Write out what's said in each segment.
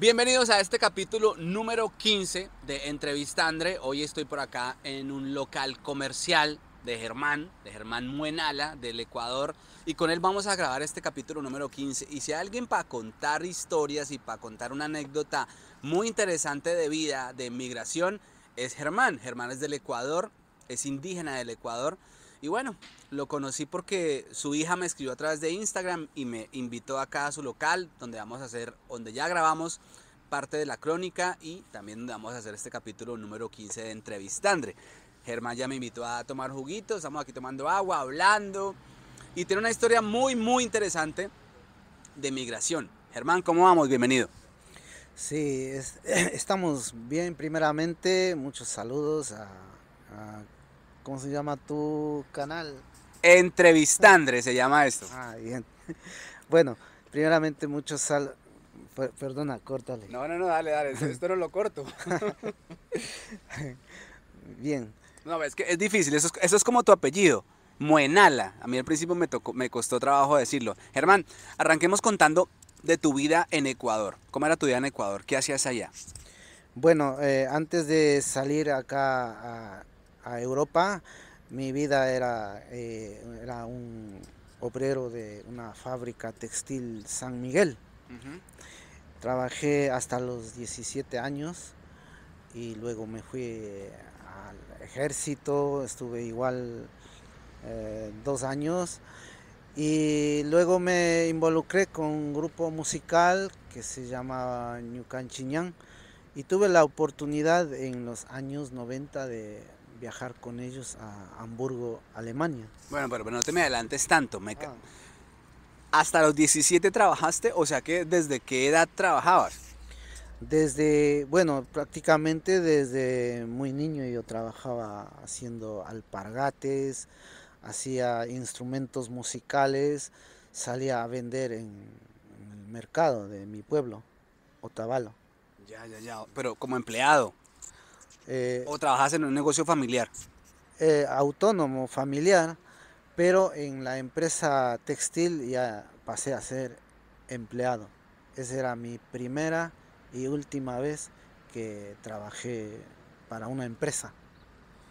Bienvenidos a este capítulo número 15 de Entrevista Andre. Hoy estoy por acá en un local comercial de Germán, de Germán Muenala, del Ecuador, y con él vamos a grabar este capítulo número 15. Y si hay alguien para contar historias y para contar una anécdota muy interesante de vida, de migración, es Germán. Germán es del Ecuador, es indígena del Ecuador. Y bueno, lo conocí porque su hija me escribió a través de Instagram y me invitó acá a su local, donde vamos a hacer, donde ya grabamos parte de la crónica y también vamos a hacer este capítulo número 15 de Entrevistandre. Germán ya me invitó a tomar juguitos, estamos aquí tomando agua, hablando y tiene una historia muy, muy interesante de migración. Germán, ¿cómo vamos? Bienvenido. Sí, estamos bien. Primeramente, muchos saludos a ¿Cómo se llama tu canal? Entrevistandre se llama esto. Ah, bien. Bueno, primeramente muchos sal... Perdona, córtale. No, no, no, dale, dale. Esto no lo corto. bien. No, es que es difícil. Eso es, eso es como tu apellido. Muenala. A mí al principio me, tocó, me costó trabajo decirlo. Germán, arranquemos contando de tu vida en Ecuador. ¿Cómo era tu vida en Ecuador? ¿Qué hacías allá? Bueno, eh, antes de salir acá a, a Europa, mi vida era, eh, era un obrero de una fábrica textil San Miguel. Trabajé hasta los 17 años y luego me fui al ejército, estuve igual eh, dos años y luego me involucré con un grupo musical que se llamaba Ñucan Chiñán y tuve la oportunidad en los años 90 de viajar con ellos a Hamburgo, Alemania. Bueno, pero, no te me adelantes tanto. Me... Ah. ¿Hasta los 17 trabajaste? O sea que desde qué edad trabajabas? Desde, bueno, prácticamente desde muy niño yo trabajaba haciendo alpargates, hacía instrumentos musicales, salía a vender en, en el mercado de mi pueblo, Otavalo. Ya, ya, ya, pero como empleado. Eh, ¿O trabajas en un negocio familiar? Eh, autónomo, familiar, pero en la empresa textil ya pasé a ser empleado. Esa era mi primera y última vez que trabajé para una empresa.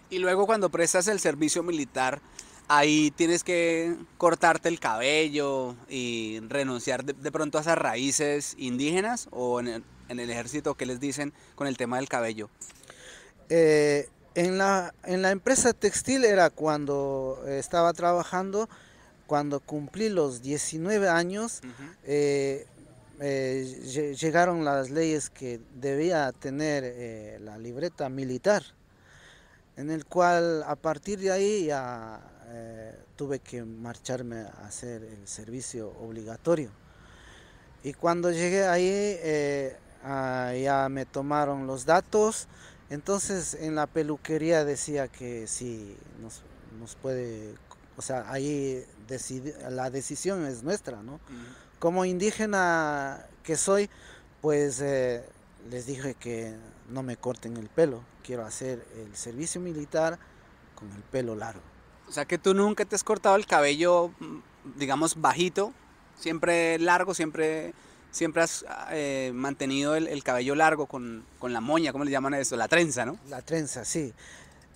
Y luego cuando prestas el servicio militar, ahí tienes que cortarte el cabello y renunciar de, pronto a esas raíces indígenas o en el, en el ejército, ¿qué les dicen con el tema del cabello? Eh, en, la, en la empresa textil era cuando estaba trabajando, cuando cumplí los 19 años, eh, eh, llegaron las leyes que debía tener la libreta militar, en el cual a partir de ahí ya tuve que marcharme a hacer el servicio obligatorio. Y cuando llegué ahí, ah, ya me tomaron los datos, entonces en la peluquería decía que sí, nos, puede, o sea, ahí la decisión es nuestra, ¿no? Como indígena que soy, pues eh, les dije que no me corten el pelo, quiero hacer el servicio militar con el pelo largo. O sea que tú nunca te has cortado el cabello, digamos, bajito, siempre largo, siempre siempre has eh, mantenido el, cabello largo con, la moña, ¿cómo le llaman eso? La trenza, ¿no? La trenza, sí.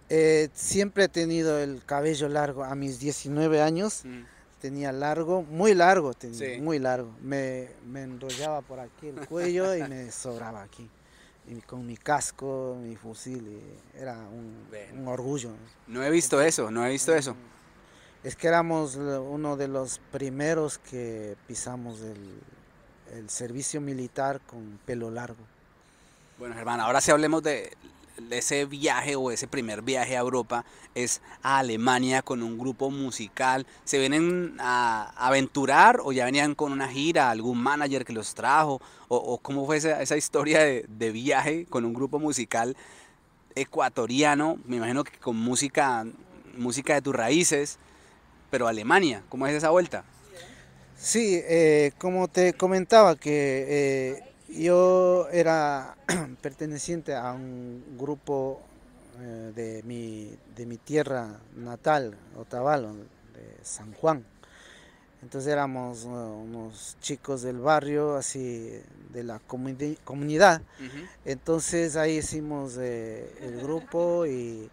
Eh, siempre he tenido el cabello largo. A mis 19 años mm. tenía largo, muy largo, tenía, muy largo. Me, enrollaba por aquí el cuello y me sobraba aquí. Y con mi casco, mi fusil, era un, orgullo. No he visto eso, no he visto eso. Es que éramos uno de los primeros que pisamos el, el servicio militar con pelo largo. Bueno, Germán, ahora sí hablemos de, ese viaje o ese primer viaje a Europa, es a Alemania con un grupo musical. ¿Se vienen a aventurar o ya venían con una gira, algún manager que los trajo? ¿O, cómo fue esa, historia de, de, viaje con un grupo musical ecuatoriano? Me imagino que con música, música de tus raíces, pero Alemania, ¿cómo es esa vuelta? Sí, eh, como te comentaba que eh, yo era perteneciente a un grupo eh, de, mi, de mi tierra natal, Otavalo, de San Juan. Entonces éramos uh, unos chicos del barrio, así de la comunidad. Entonces ahí hicimos eh, el grupo y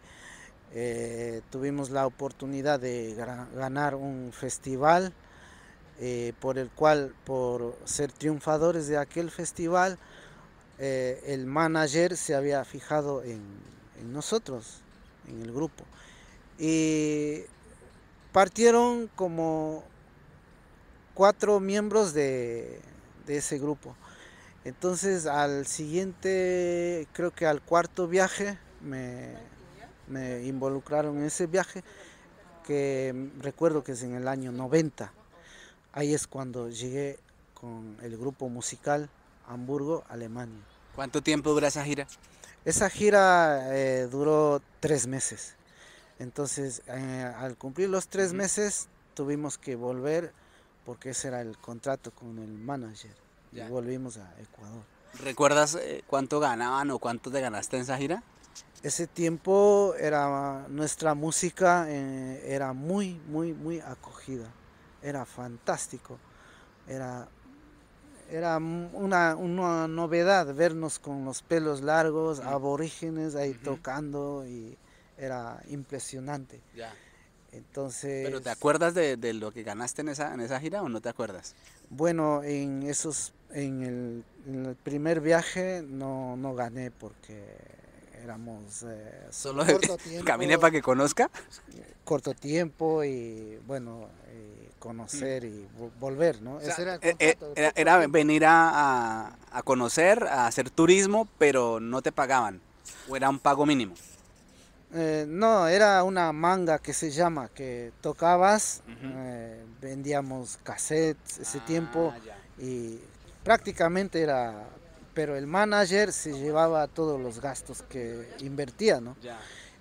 eh, tuvimos la oportunidad de ganar un festival eh, por el cual, por ser triunfadores de aquel festival, el manager se había fijado en nosotros, en el grupo. Y partieron como cuatro miembros de, ese grupo. Entonces al siguiente, creo que al cuarto viaje, me, involucraron en ese viaje, que recuerdo que es en el año 90. Ahí es cuando llegué con el grupo musical Hamburgo, Alemania. ¿Cuánto tiempo dura esa gira? Esa gira eh, duró tres meses. Entonces, eh, al cumplir los tres meses, tuvimos que volver porque ese era el contrato con el manager. Y volvimos a Ecuador. ¿Recuerdas eh, cuánto ganaban o cuánto te ganaste en esa gira? Ese tiempo era nuestra música era muy, muy, muy acogida. Era fantástico. Era, era una, una novedad vernos con los pelos largos, aborígenes ahí tocando y era impresionante. Entonces... ¿Pero te acuerdas de, lo que ganaste en esa, en esa gira o no te acuerdas? Bueno, en esos, en el, primer viaje no, no gané porque éramos eh, solo corto tiempo, camine para que conozca. corto tiempo y bueno conocer y volver no era, eh, eh, era, venir a, a, conocer a hacer turismo pero no te pagaban o era un pago mínimo eh, no, era una manga que se llama, que tocabas, eh, vendíamos cassettes ese ah, tiempo y prácticamente era, pero el manager se llevaba todos los gastos que invertía, ¿no?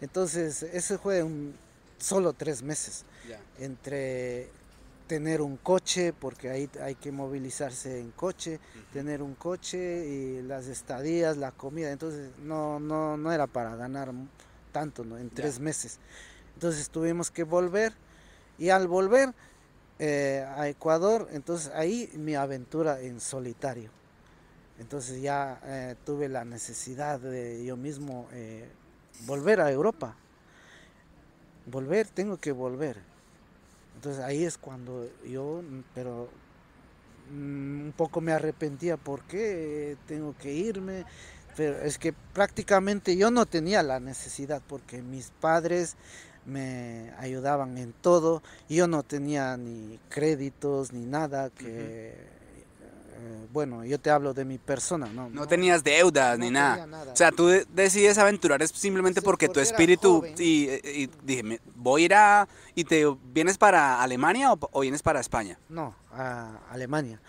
Entonces, ese fue un, solo tres meses, entre tener un coche, porque ahí hay que movilizarse en coche, tener un coche y las estadías, la comida, entonces no, no, no era para ganar tanto, ¿no? En tres meses. Entonces tuvimos que volver y al volver eh, a Ecuador, entonces ahí mi aventura en solitario. Entonces ya eh, tuve la necesidad de yo mismo eh, volver a Europa. Volver, tengo que volver. Entonces ahí es cuando yo, pero mm, un poco me arrepentía, ¿por qué tengo que irme? pero es que prácticamente yo no tenía la necesidad porque mis padres me ayudaban en todo, yo no tenía ni créditos ni nada que... Eh, bueno, yo te hablo de mi persona, ¿no? No, tenías deudas ni nada. O sea, tú decides aventurar es simplemente porque, tu espíritu y, dije, voy a ir a y te vienes para Alemania o, o vienes para España. No, a Alemania.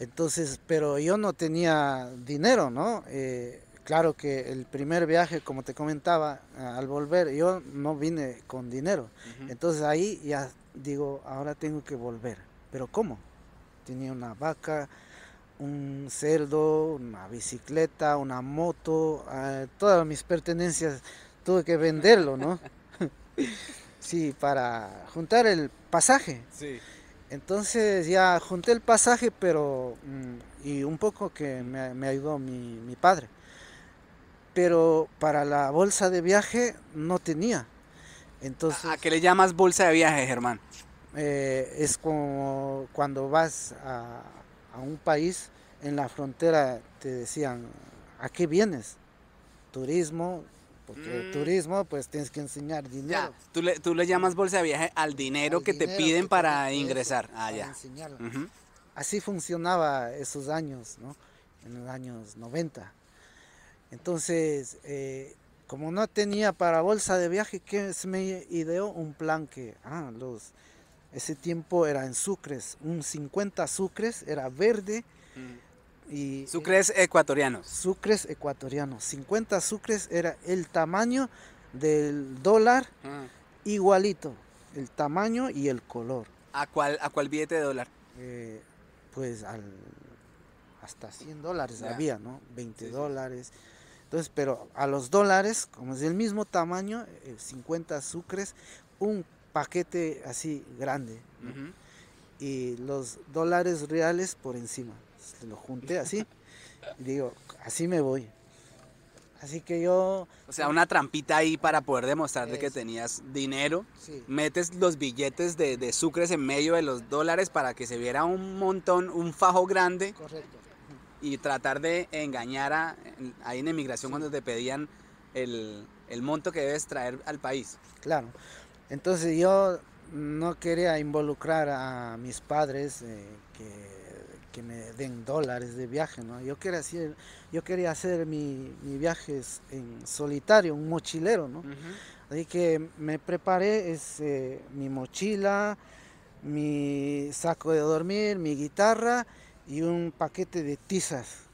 Entonces, pero yo no tenía dinero, ¿no? Eh, claro que el primer viaje, como te comentaba, al volver, yo no vine con dinero. Entonces ahí ya digo, ahora tengo que volver. Pero ¿cómo? Tenía una vaca, un cerdo, una bicicleta, una moto, ah, todas mis pertenencias, tuve que venderlo, ¿no? sí, para juntar el pasaje. Sí. Entonces ya junté el pasaje, pero mm, y un poco que me, ayudó mi, padre. Pero para la bolsa de viaje no tenía. Entonces, ¿A qué le llamas bolsa de viaje, Germán? Eh, es como cuando vas a, a un país, en la frontera te decían, ¿a qué vienes? Turismo, porque mm. turismo, pues tienes que enseñar dinero. tú le, tú le llamas bolsa de viaje al dinero que te piden para ingresar. Ah, ya. Así funcionaba esos años, ¿no? En los años 90. Entonces, eh, como no tenía para bolsa de viaje, ¿qué se me ideó? Un plan que, ah, los, ese tiempo era en sucres, un 50 sucres, era verde. Mm. Y, sucres ecuatorianos. Sucres ecuatorianos. 50 sucres era el tamaño del dólar ah. igualito. El tamaño y el color. ¿A cuál, a cuál billete de dólar? Eh, pues al, hasta 100 dólares había, ¿no? 20 dólares. Entonces, pero a los dólares, como es del mismo tamaño, 50 sucres, un paquete así grande. y los dólares reales por encima. Lo junté así y digo, así me voy. Así que yo... O sea, una trampita ahí para poder demostrar de que tenías dinero. Metes los billetes de, de, sucres en medio de los dólares para que se viera un montón, un fajo grande. Correcto. Y tratar de engañar a, ahí en emigración cuando te pedían el, el monto que debes traer al país. Claro. Entonces yo no quería involucrar a mis padres eh, que que me den dólares de viaje, ¿no? Yo quería hacer, yo quería hacer mi, mi viajes en solitario, un mochilero, ¿no? Así que me preparé es, eh, mi mochila, mi saco de dormir, mi guitarra y un paquete de tizas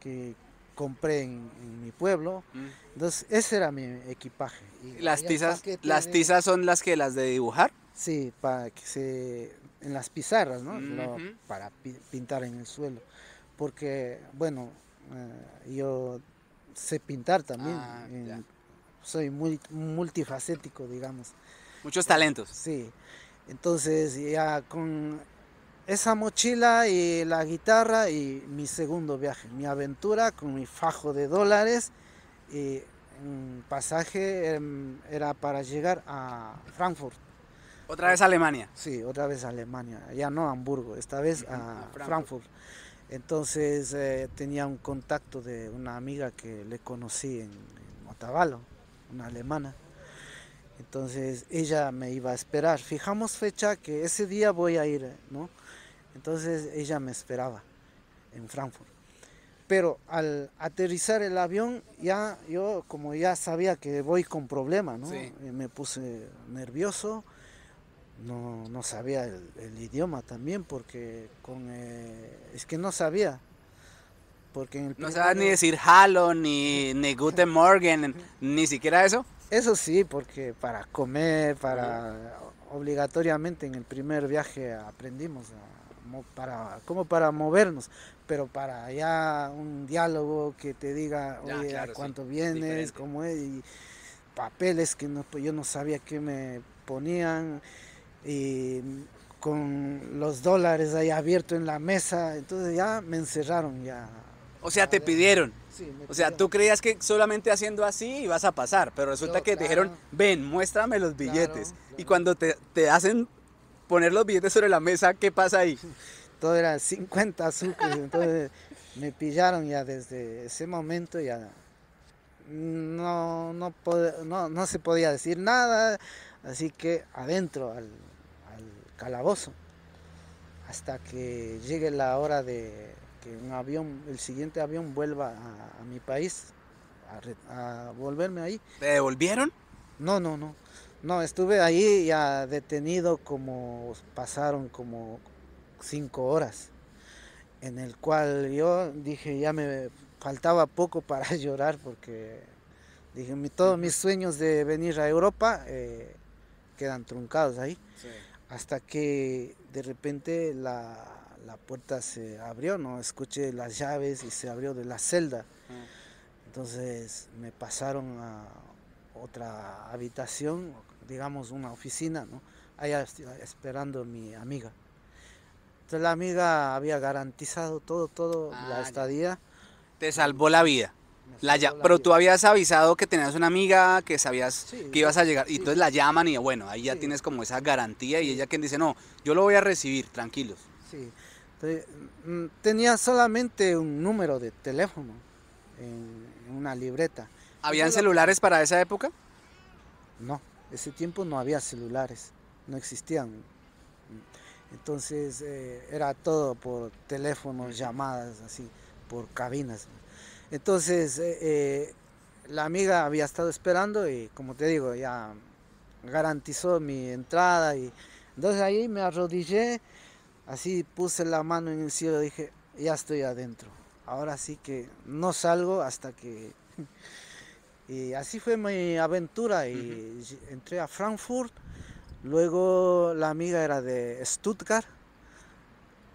que compré en, mi pueblo. Mm. Entonces, ese era mi equipaje. ¿Las tizas, ¿Las tizas son las que las de dibujar? Sí, para que se en las pizarras, ¿no? para pintar en el suelo. Porque, bueno, eh, yo sé pintar también. Ah, soy muy multifacético, digamos. Muchos talentos. Sí. Entonces, ya con esa mochila y la guitarra y mi segundo viaje, mi aventura con mi fajo de dólares y un pasaje em, era para llegar a Frankfurt. ¿Otra vez a Alemania? Sí, otra vez a Alemania. Ya no a Hamburgo, esta vez a, Frankfurt. Entonces eh, tenía un contacto de una amiga que le conocí en, Otavalo, una alemana. Entonces ella me iba a esperar. Fijamos fecha que ese día voy a ir, ¿no? Entonces ella me esperaba en Frankfurt. Pero al aterrizar el avión, ya yo como ya sabía que voy con problemas, ¿no? Eh, me puse nervioso. No, no sabía el, idioma también porque con eh, es que no sabía. Porque no sabía ni decir hello ni ni guten morgen ni siquiera eso. Eso sí porque para comer para obligatoriamente en el primer viaje aprendimos para como para movernos pero para ya un diálogo que te diga oye a cuánto vienes cómo es y papeles que no, pues yo no sabía qué me ponían. Y con los dólares ahí abiertos en la mesa, entonces ya me encerraron ya. O sea, te pidieron. Sí, o sea, tú creías que solamente haciendo así ibas a pasar, pero resulta que te dijeron, ven, muéstrame los billetes. Y cuando te, te, hacen poner los billetes sobre la mesa, ¿qué pasa ahí? Todo era 50 azúcares, entonces me pillaron ya desde ese momento, ya no, no, no, no se podía decir nada, así que adentro al, calabozo hasta que llegue la hora de que un avión, el siguiente avión vuelva a, mi país, a, volverme ahí. ¿Te devolvieron? No, no, no. No, estuve ahí ya detenido como pasaron como cinco horas, en el cual yo dije ya me faltaba poco para llorar porque dije todos mis sueños de venir a Europa eh, quedan truncados ahí. Hasta que de repente la, puerta se abrió, ¿no? Escuché las llaves y se abrió de la celda. Mm. Entonces me pasaron a otra habitación, digamos una oficina, ¿no? Allá esperando mi amiga. Entonces la amiga había garantizado todo, todo, la ah, estadía. Te salvó la vida pero tú habías avisado que tenías una amiga, que sabías que ibas a llegar, y entonces la llaman y bueno, ahí ya tienes como esa garantía y ella quien dice, no, yo lo voy a recibir, tranquilos. Sí, mm, tenía solamente un número de teléfono en una libreta. ¿Habían celulares para esa época? No, ese tiempo no había celulares, no existían. Entonces eh, era todo por teléfonos, llamadas, así, por cabinas. Entonces, eh, eh, la amiga había estado esperando y, como te digo, ya garantizó mi entrada. Y entonces ahí me arrodillé, así puse la mano en el cielo y dije, ya estoy adentro. Ahora sí que no salgo hasta que... Y así fue mi aventura y entré a Frankfurt. Luego la amiga era de Stuttgart.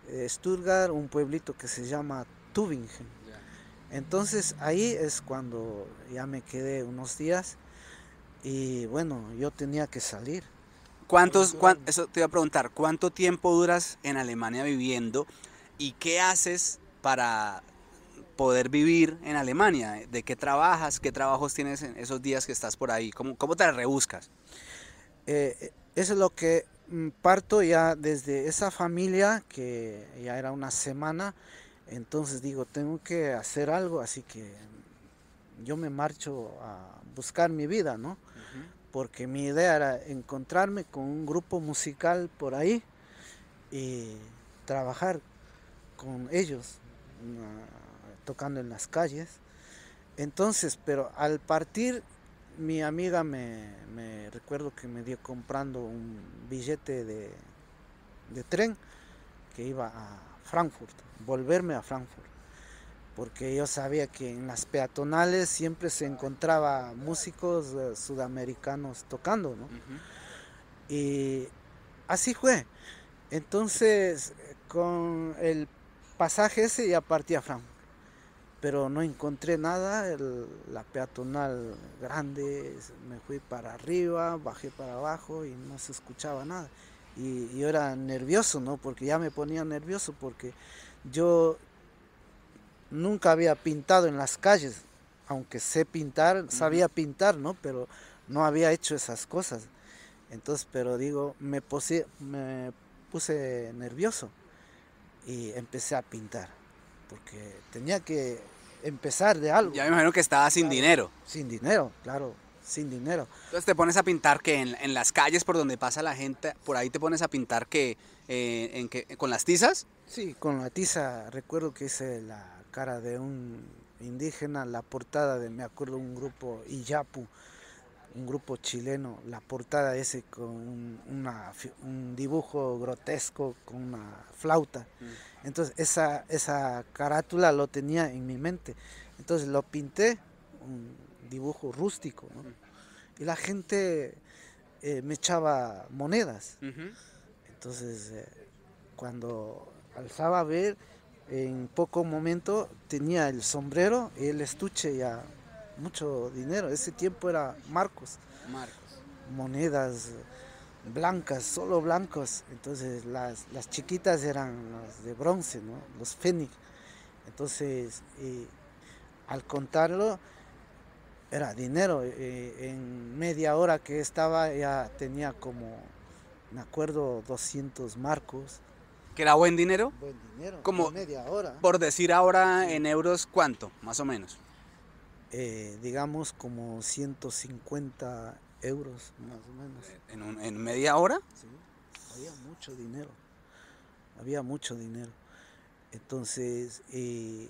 Eh, Stuttgart, un pueblito que se llama Tübingen. Entonces ahí es cuando ya me quedé unos días y bueno, yo tenía que salir. ¿Cuántos, eso te iba a preguntar, ¿cuánto tiempo duras en Alemania viviendo y qué haces para poder vivir en Alemania? ¿De qué trabajas? ¿Qué trabajos tienes en esos días que estás por ahí? ¿Cómo, cómo te rebuscas? Eh, eso es lo que mm, parto ya desde esa familia, que ya era una semana, entonces digo, tengo que hacer algo, así que yo me marcho a buscar mi vida, ¿no? porque mi idea era encontrarme con un grupo musical por ahí y trabajar con ellos, tocando en las calles. Entonces, pero al partir, mi amiga me, recuerdo que me dio comprando un billete de, de tren que iba a Frankfurt, volverme a Frankfurt porque yo sabía que en las peatonales siempre se encontraba músicos eh, sudamericanos tocando, ¿no? Y así fue. Entonces, con el pasaje ese ya partí a Frankfurt, pero no encontré nada, la peatonal grande, me fui para arriba, bajé para abajo y no se escuchaba nada. Y yo era nervioso, ¿no? Porque ya me ponía nervioso porque yo nunca había pintado en las calles, aunque sé pintar, sabía pintar, ¿no? Pero no había hecho esas cosas. Entonces, pero digo, me puse nervioso y empecé a pintar, porque tenía que empezar de algo. Ya me imagino que estaba sin dinero. Sin dinero, claro, sin dinero. Entonces te pones a pintar que en, las calles por donde pasa la gente, por ahí te pones a pintar que, eh, en que con las tizas. Sí, con la tiza, recuerdo que hice la cara de un indígena, la portada de, me acuerdo, un grupo Iyapu, un grupo chileno, la portada ese con un, dibujo grotesco con una flauta. Mm. Entonces esa, esa carátula lo tenía en mi mente. Entonces lo pinté, un dibujo rústico, mm. y la gente eh, me echaba monedas. Entonces eh, cuando alzaba a ver, en poco momento tenía el sombrero y el estuche ya mucho dinero. Ese tiempo era marcos. Marcos. Monedas blancas, solo blancos. Entonces las, chiquitas eran las de bronce, ¿no? los fénix. Entonces al contarlo era dinero. en media hora que estaba ya tenía como, me acuerdo, 200 marcos. ¿Que era buen dinero? Buen dinero, como media hora. Por decir ahora en euros, ¿cuánto? Más o menos. Eh, digamos como 150 euros, más o menos. ¿En, media hora? Sí, había mucho dinero. Había mucho dinero. Entonces, eh,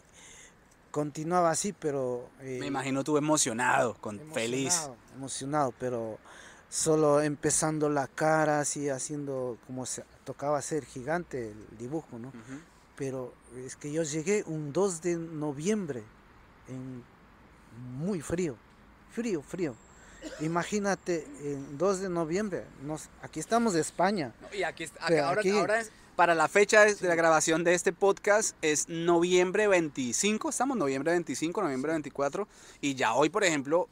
continuaba así, pero... Eh, Me imagino tú emocionado, con feliz. Emocionado, pero solo empezando la cara, así haciendo como se tocaba hacer gigante el dibujo, ¿no? Pero es que yo llegué un 2 de noviembre, en muy frío, frío, frío. Imagínate, en 2 de noviembre, nos, aquí estamos de España. y aquí, ahora, ahora es, para la fecha de la grabación de este podcast es noviembre 25, estamos noviembre 25, noviembre 24, y ya hoy, por ejemplo,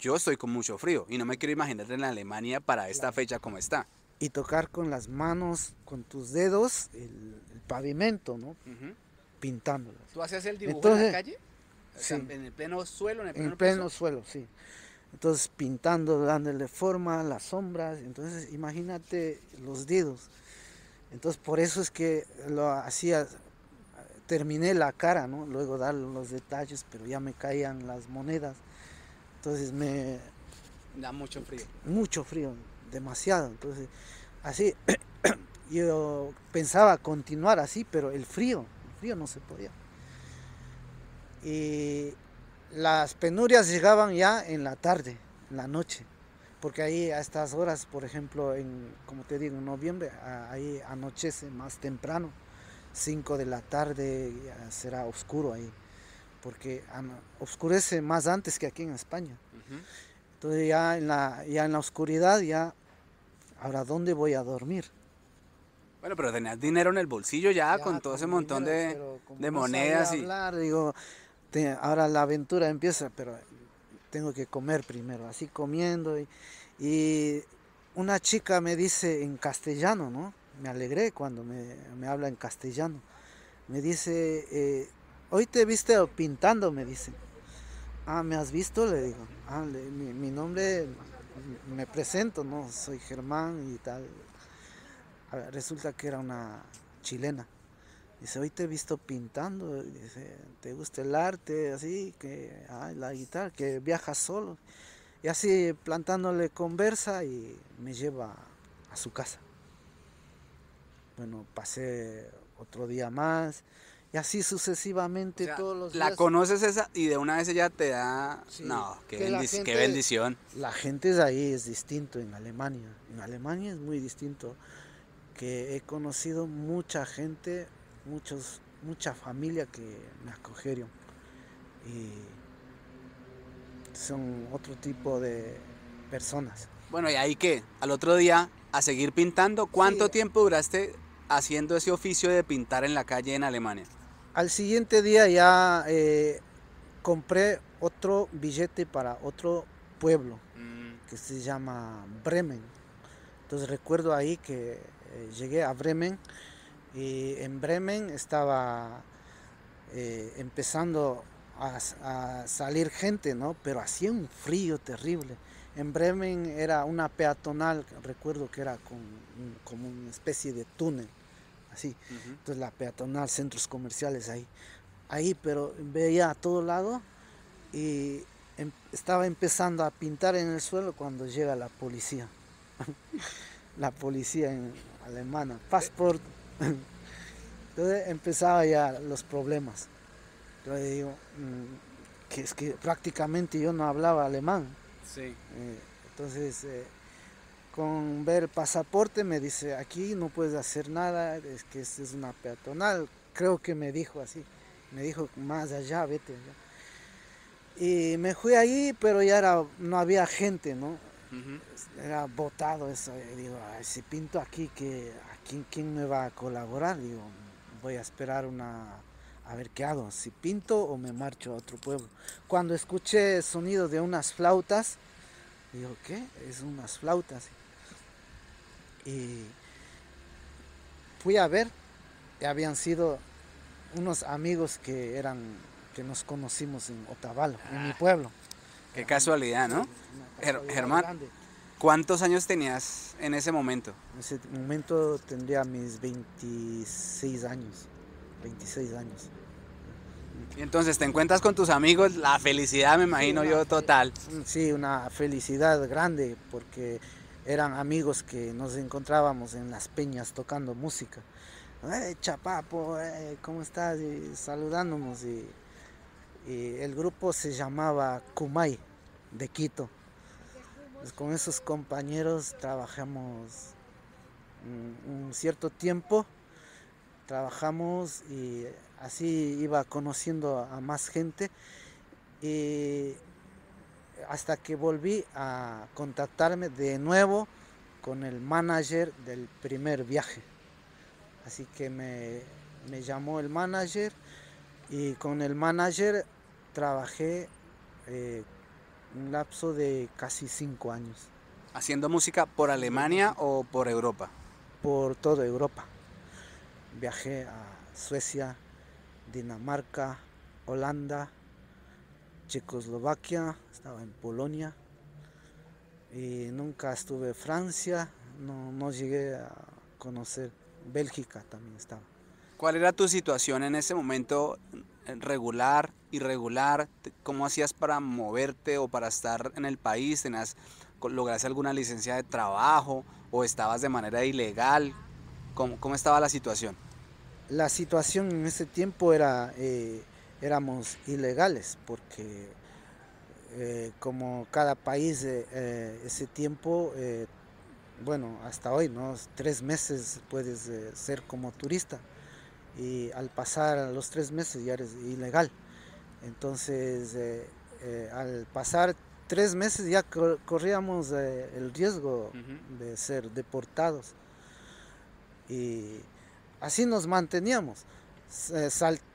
yo estoy con mucho frío y no me quiero imaginar en Alemania para esta fecha como está. Y tocar con las manos, con tus dedos, el, pavimento, ¿no? Pintándolo. ¿Tú hacías el dibujo en la calle? Sí. en el pleno suelo, en el pleno, en pleno suelo, sí. Entonces pintando, dándole forma, las sombras. Entonces imagínate los dedos. Entonces por eso es que lo hacía, terminé la cara, ¿no? Luego dar los detalles, pero ya me caían las monedas. Entonces me... Da mucho frío. Mucho frío, demasiado. Entonces, así, yo pensaba continuar así, pero el frío, el frío no se podía. Y las penurias llegaban ya en la tarde, en la noche, porque ahí a estas horas, por ejemplo, en, como te digo, en noviembre, ahí anochece más temprano, 5 de la tarde, será oscuro ahí porque oscurece más antes que aquí en España. Entonces ya en, la, ya en la oscuridad, ya, ahora ¿dónde voy a dormir? Bueno, pero tenías dinero en el bolsillo ya, con todo ese montón de, monedas. y... hablar, digo, ahora la aventura empieza, pero tengo que comer primero, así comiendo. Y, una chica me dice en castellano, ¿no? Me alegré cuando me, habla en castellano. Me dice, eh, hoy te viste pintando, me dice. Ah, ¿me has visto? Le digo. Ah, mi, nombre, me presento, ¿no? Soy Germán y tal. Resulta que era una chilena. Dice, hoy te he visto pintando. Dice, ¿te gusta el arte? Así, que, ah, la guitarra, que viajas solo. Y así plantándole conversa y me lleva a su casa. Bueno, pasé otro día más y así sucesivamente todos los días. La conoces esa y de una vez ella te da... no, qué, bendición. La gente de ahí es distinto en Alemania. En Alemania es muy distinto. Que he conocido mucha gente, muchos, mucha familia que me acogieron. Y son otro tipo de personas. Bueno, y ahí que, al otro día, a seguir pintando, ¿cuánto tiempo duraste haciendo ese oficio de pintar en la calle en Alemania? Al siguiente día ya eh, compré otro billete para otro pueblo mm. que se llama Bremen. Entonces recuerdo ahí que eh, llegué a Bremen y en Bremen estaba eh, empezando a, salir gente, ¿no? Pero hacía un frío terrible. En Bremen era una peatonal, recuerdo que era con, como una especie de túnel, así. Entonces la peatonal, centros comerciales ahí. Ahí, pero veía a todo lado y em, estaba empezando a pintar en el suelo cuando llega la policía. la policía en alemana, passport. Entonces empezaba ya los problemas. Yo digo, mm, que es que prácticamente yo no hablaba alemán. Sí. Eh, entonces, eh, con ver el pasaporte me dice, aquí no puedes hacer nada, es que es una peatonal. Creo que me dijo así. Me dijo, más allá, vete Y me fui ahí, pero ya era, no había gente, ¿no? Era botado eso. digo, si pinto aquí, que, ¿quién, ¿quién me va a colaborar? Digo, voy a esperar una a ver qué hago, si pinto o me marcho a otro pueblo. Cuando escuché sonido de unas flautas, digo, ¿qué? Es unas flautas. Y fui a ver, y habían sido unos amigos que eran que nos conocimos en Otavalo, en mi ah, pueblo. Qué casualidad, ¿no? Germán, ¿cuántos años tenías en ese momento? En ese momento tendría mis 26 años, 26 años. Y entonces te encuentras con tus amigos, la felicidad me imagino yo total. Sí, una felicidad grande porque eran amigos que nos encontrábamos en las peñas tocando música. ¡Eh, chapapo! ¿Cómo estás? Y saludándonos. Y, el grupo se llamaba Kumai de Quito. Pues con esos compañeros trabajamos un cierto tiempo, trabajamos y así iba conociendo a más gente y hasta que volví a contactarme de nuevo con el manager del primer viaje. Así que me, llamó el manager y con el manager trabajé eh, un lapso de casi cinco años. ¿Haciendo música por Alemania o por Europa? Por toda Europa. Viajé a Suecia, Dinamarca, Holanda, Checoslovaquia, estaba en Polonia y nunca estuve en Francia, no, no llegué a conocer Bélgica también estaba. ¿Cuál era tu situación en ese momento regular, irregular? ¿Cómo hacías para moverte o para estar en el país? ¿Tenías, ¿Lograste alguna licencia de trabajo o estabas de manera ilegal? ¿Cómo, cómo estaba la situación? la situación en ese tiempo era, eh, éramos ilegales porque eh, como cada país eh, ese tiempo, bueno, hasta hoy, ¿no? Tres meses puedes ser como turista y al pasar los tres meses ya eres ilegal. Entonces, al pasar tres meses ya corríamos el riesgo de ser deportados. Y Así nos manteníamos.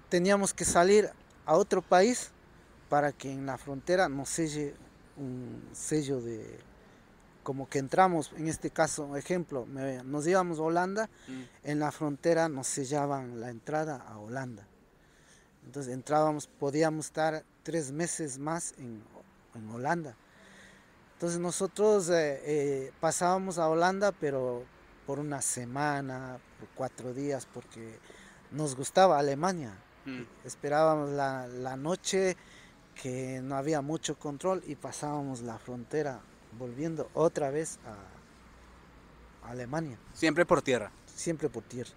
teníamos que salir a otro país para que en la frontera nos selle un sello de como que entramos, en este caso, ejemplo, nos íbamos a Holanda, mm. en la frontera nos sellaban la entrada a Holanda. Entonces entrábamos, podíamos estar tres meses más en, Holanda. Entonces nosotros eh, eh, pasábamos a Holanda, pero por una semana, por cuatro días, porque nos gustaba Alemania. Mm. Esperábamos la, la noche que no había mucho control y pasábamos la frontera volviendo otra vez a Alemania. Siempre por tierra. Siempre por tierra.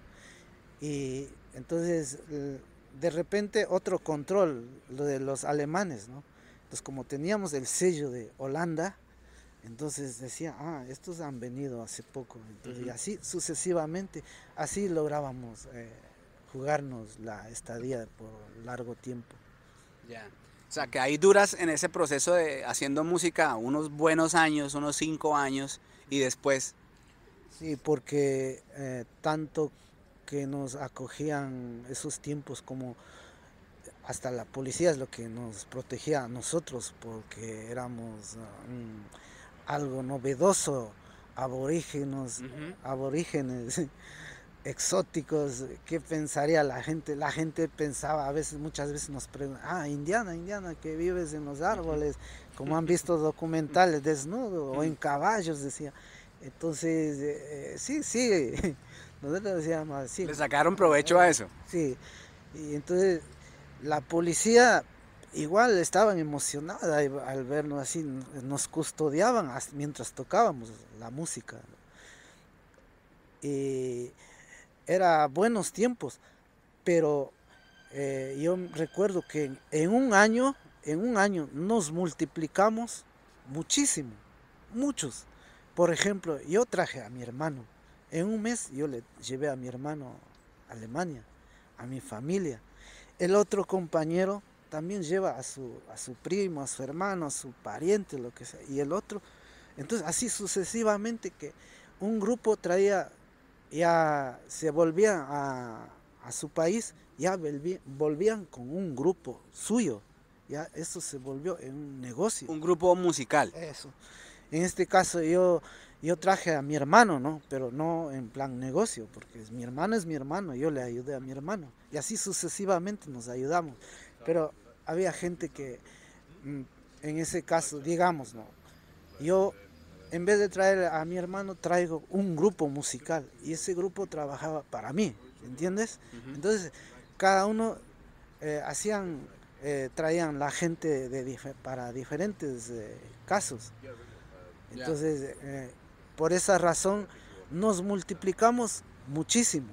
Y entonces de repente otro control, lo de los alemanes, ¿no? Entonces como teníamos el sello de Holanda, entonces decía, ah, estos han venido hace poco. Entonces, Y así sucesivamente, así lográbamos eh, jugarnos la estadía por largo tiempo. Ya. O sea, que ahí duras en ese proceso de haciendo música unos buenos años, unos cinco años, y después... Sí, porque eh, tanto que nos acogían esos tiempos como hasta la policía es lo que nos protegía a nosotros porque éramos ah, algo novedoso, aborígenes, aborígenes exóticos, ¿qué pensaría la gente? La gente pensaba, a veces, muchas veces nos preguntan, ah, indiana, indiana, que vives en los árboles, como han visto documentales, desnudo, o en caballos, decía. Entonces, eh, eh, sí, sí, nosotros decíamos así. ¿Le sacaron provecho a eso? Sí, y entonces la policía igual estaban emocionada al vernos así, nos custodiaban mientras tocábamos la música. Y era buenos tiempos, pero eh, yo recuerdo que en un año, en un año nos multiplicamos muchísimo, muchos. Por ejemplo, yo traje a mi hermano. En un mes yo le llevé a mi hermano a Alemania, a mi familia. El otro compañero también lleva a su, a su primo, a su hermano, a su pariente, lo que sea. Y el otro, entonces así sucesivamente que un grupo traía ya se volvían a, su país, ya volvían con un grupo suyo. Ya eso se volvió en un negocio. Un grupo musical. Eso. En este caso yo, yo traje a mi hermano, ¿no? Pero no en plan negocio, porque mi hermano es mi hermano, yo le ayudé a mi hermano. Y así sucesivamente nos ayudamos. Pero había gente que, mm, en ese caso, digamos, ¿no? Yo en vez de traer a mi hermano, traigo un grupo musical y ese grupo trabajaba para mí, ¿entiendes? Entonces, cada uno eh, hacían, eh, traían la gente de para diferentes eh, casos. Entonces, por esa razón, nos multiplicamos muchísimo,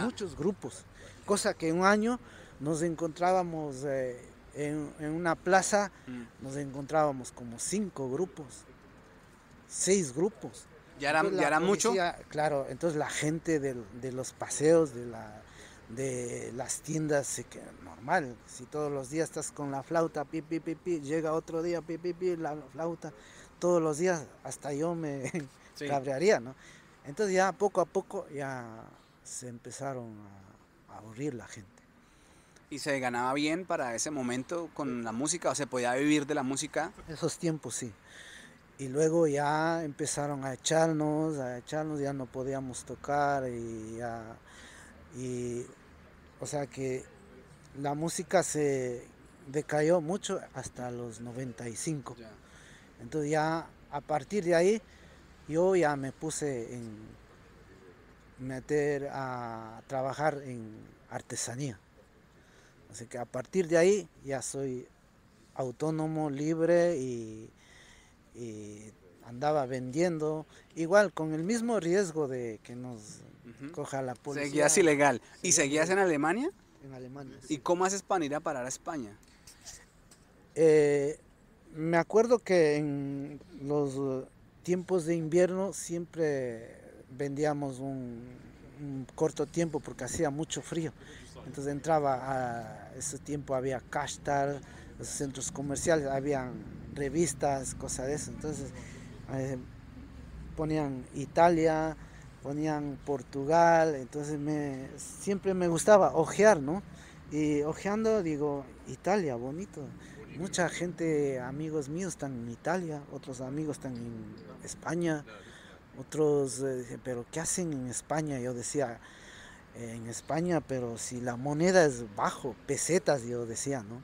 muchos grupos, cosa que un año nos encontrábamos en, en, una plaza, mm. nos encontrábamos como cinco grupos seis grupos. ¿Ya era, ya era mucho? Claro, entonces la gente de, de los paseos, de, la, de las tiendas, se queda normal. Si todos los días estás con la flauta, pi, pi, pi, pi llega otro día, pi, pi, pi, la flauta, todos los días, hasta yo me cabrearía, ¿no? Entonces ya poco a poco ya se empezaron a, aburrir la gente. ¿Y se ganaba bien para ese momento con la música? ¿O se podía vivir de la música? Esos tiempos sí y luego ya empezaron a echarnos, a echarnos, ya no podíamos tocar y ya, y, o sea que la música se decayó mucho hasta los 95. Entonces ya a partir de ahí yo ya me puse en meter a trabajar en artesanía. Así que a partir de ahí ya soy autónomo, libre y y andaba vendiendo, igual con el mismo riesgo de que nos coja la policía. Seguías ilegal. ¿Y seguías en Alemania? En Alemania. ¿Y cómo haces para ir a parar a España? Eh, me acuerdo que en los tiempos de invierno siempre vendíamos un, un corto tiempo porque hacía mucho frío. Entonces entraba a ese tiempo había Cashtar, los centros comerciales, habían revistas, cosas de eso. Entonces eh, ponían Italia, ponían Portugal, entonces me, siempre me gustaba ojear, ¿no? Y ojeando digo, Italia, bonito. mucha gente, amigos míos están en Italia, otros amigos están en España, otros, eh, pero ¿qué hacen en España? Yo decía, en España, pero si la moneda es bajo, pesetas, yo decía, ¿no?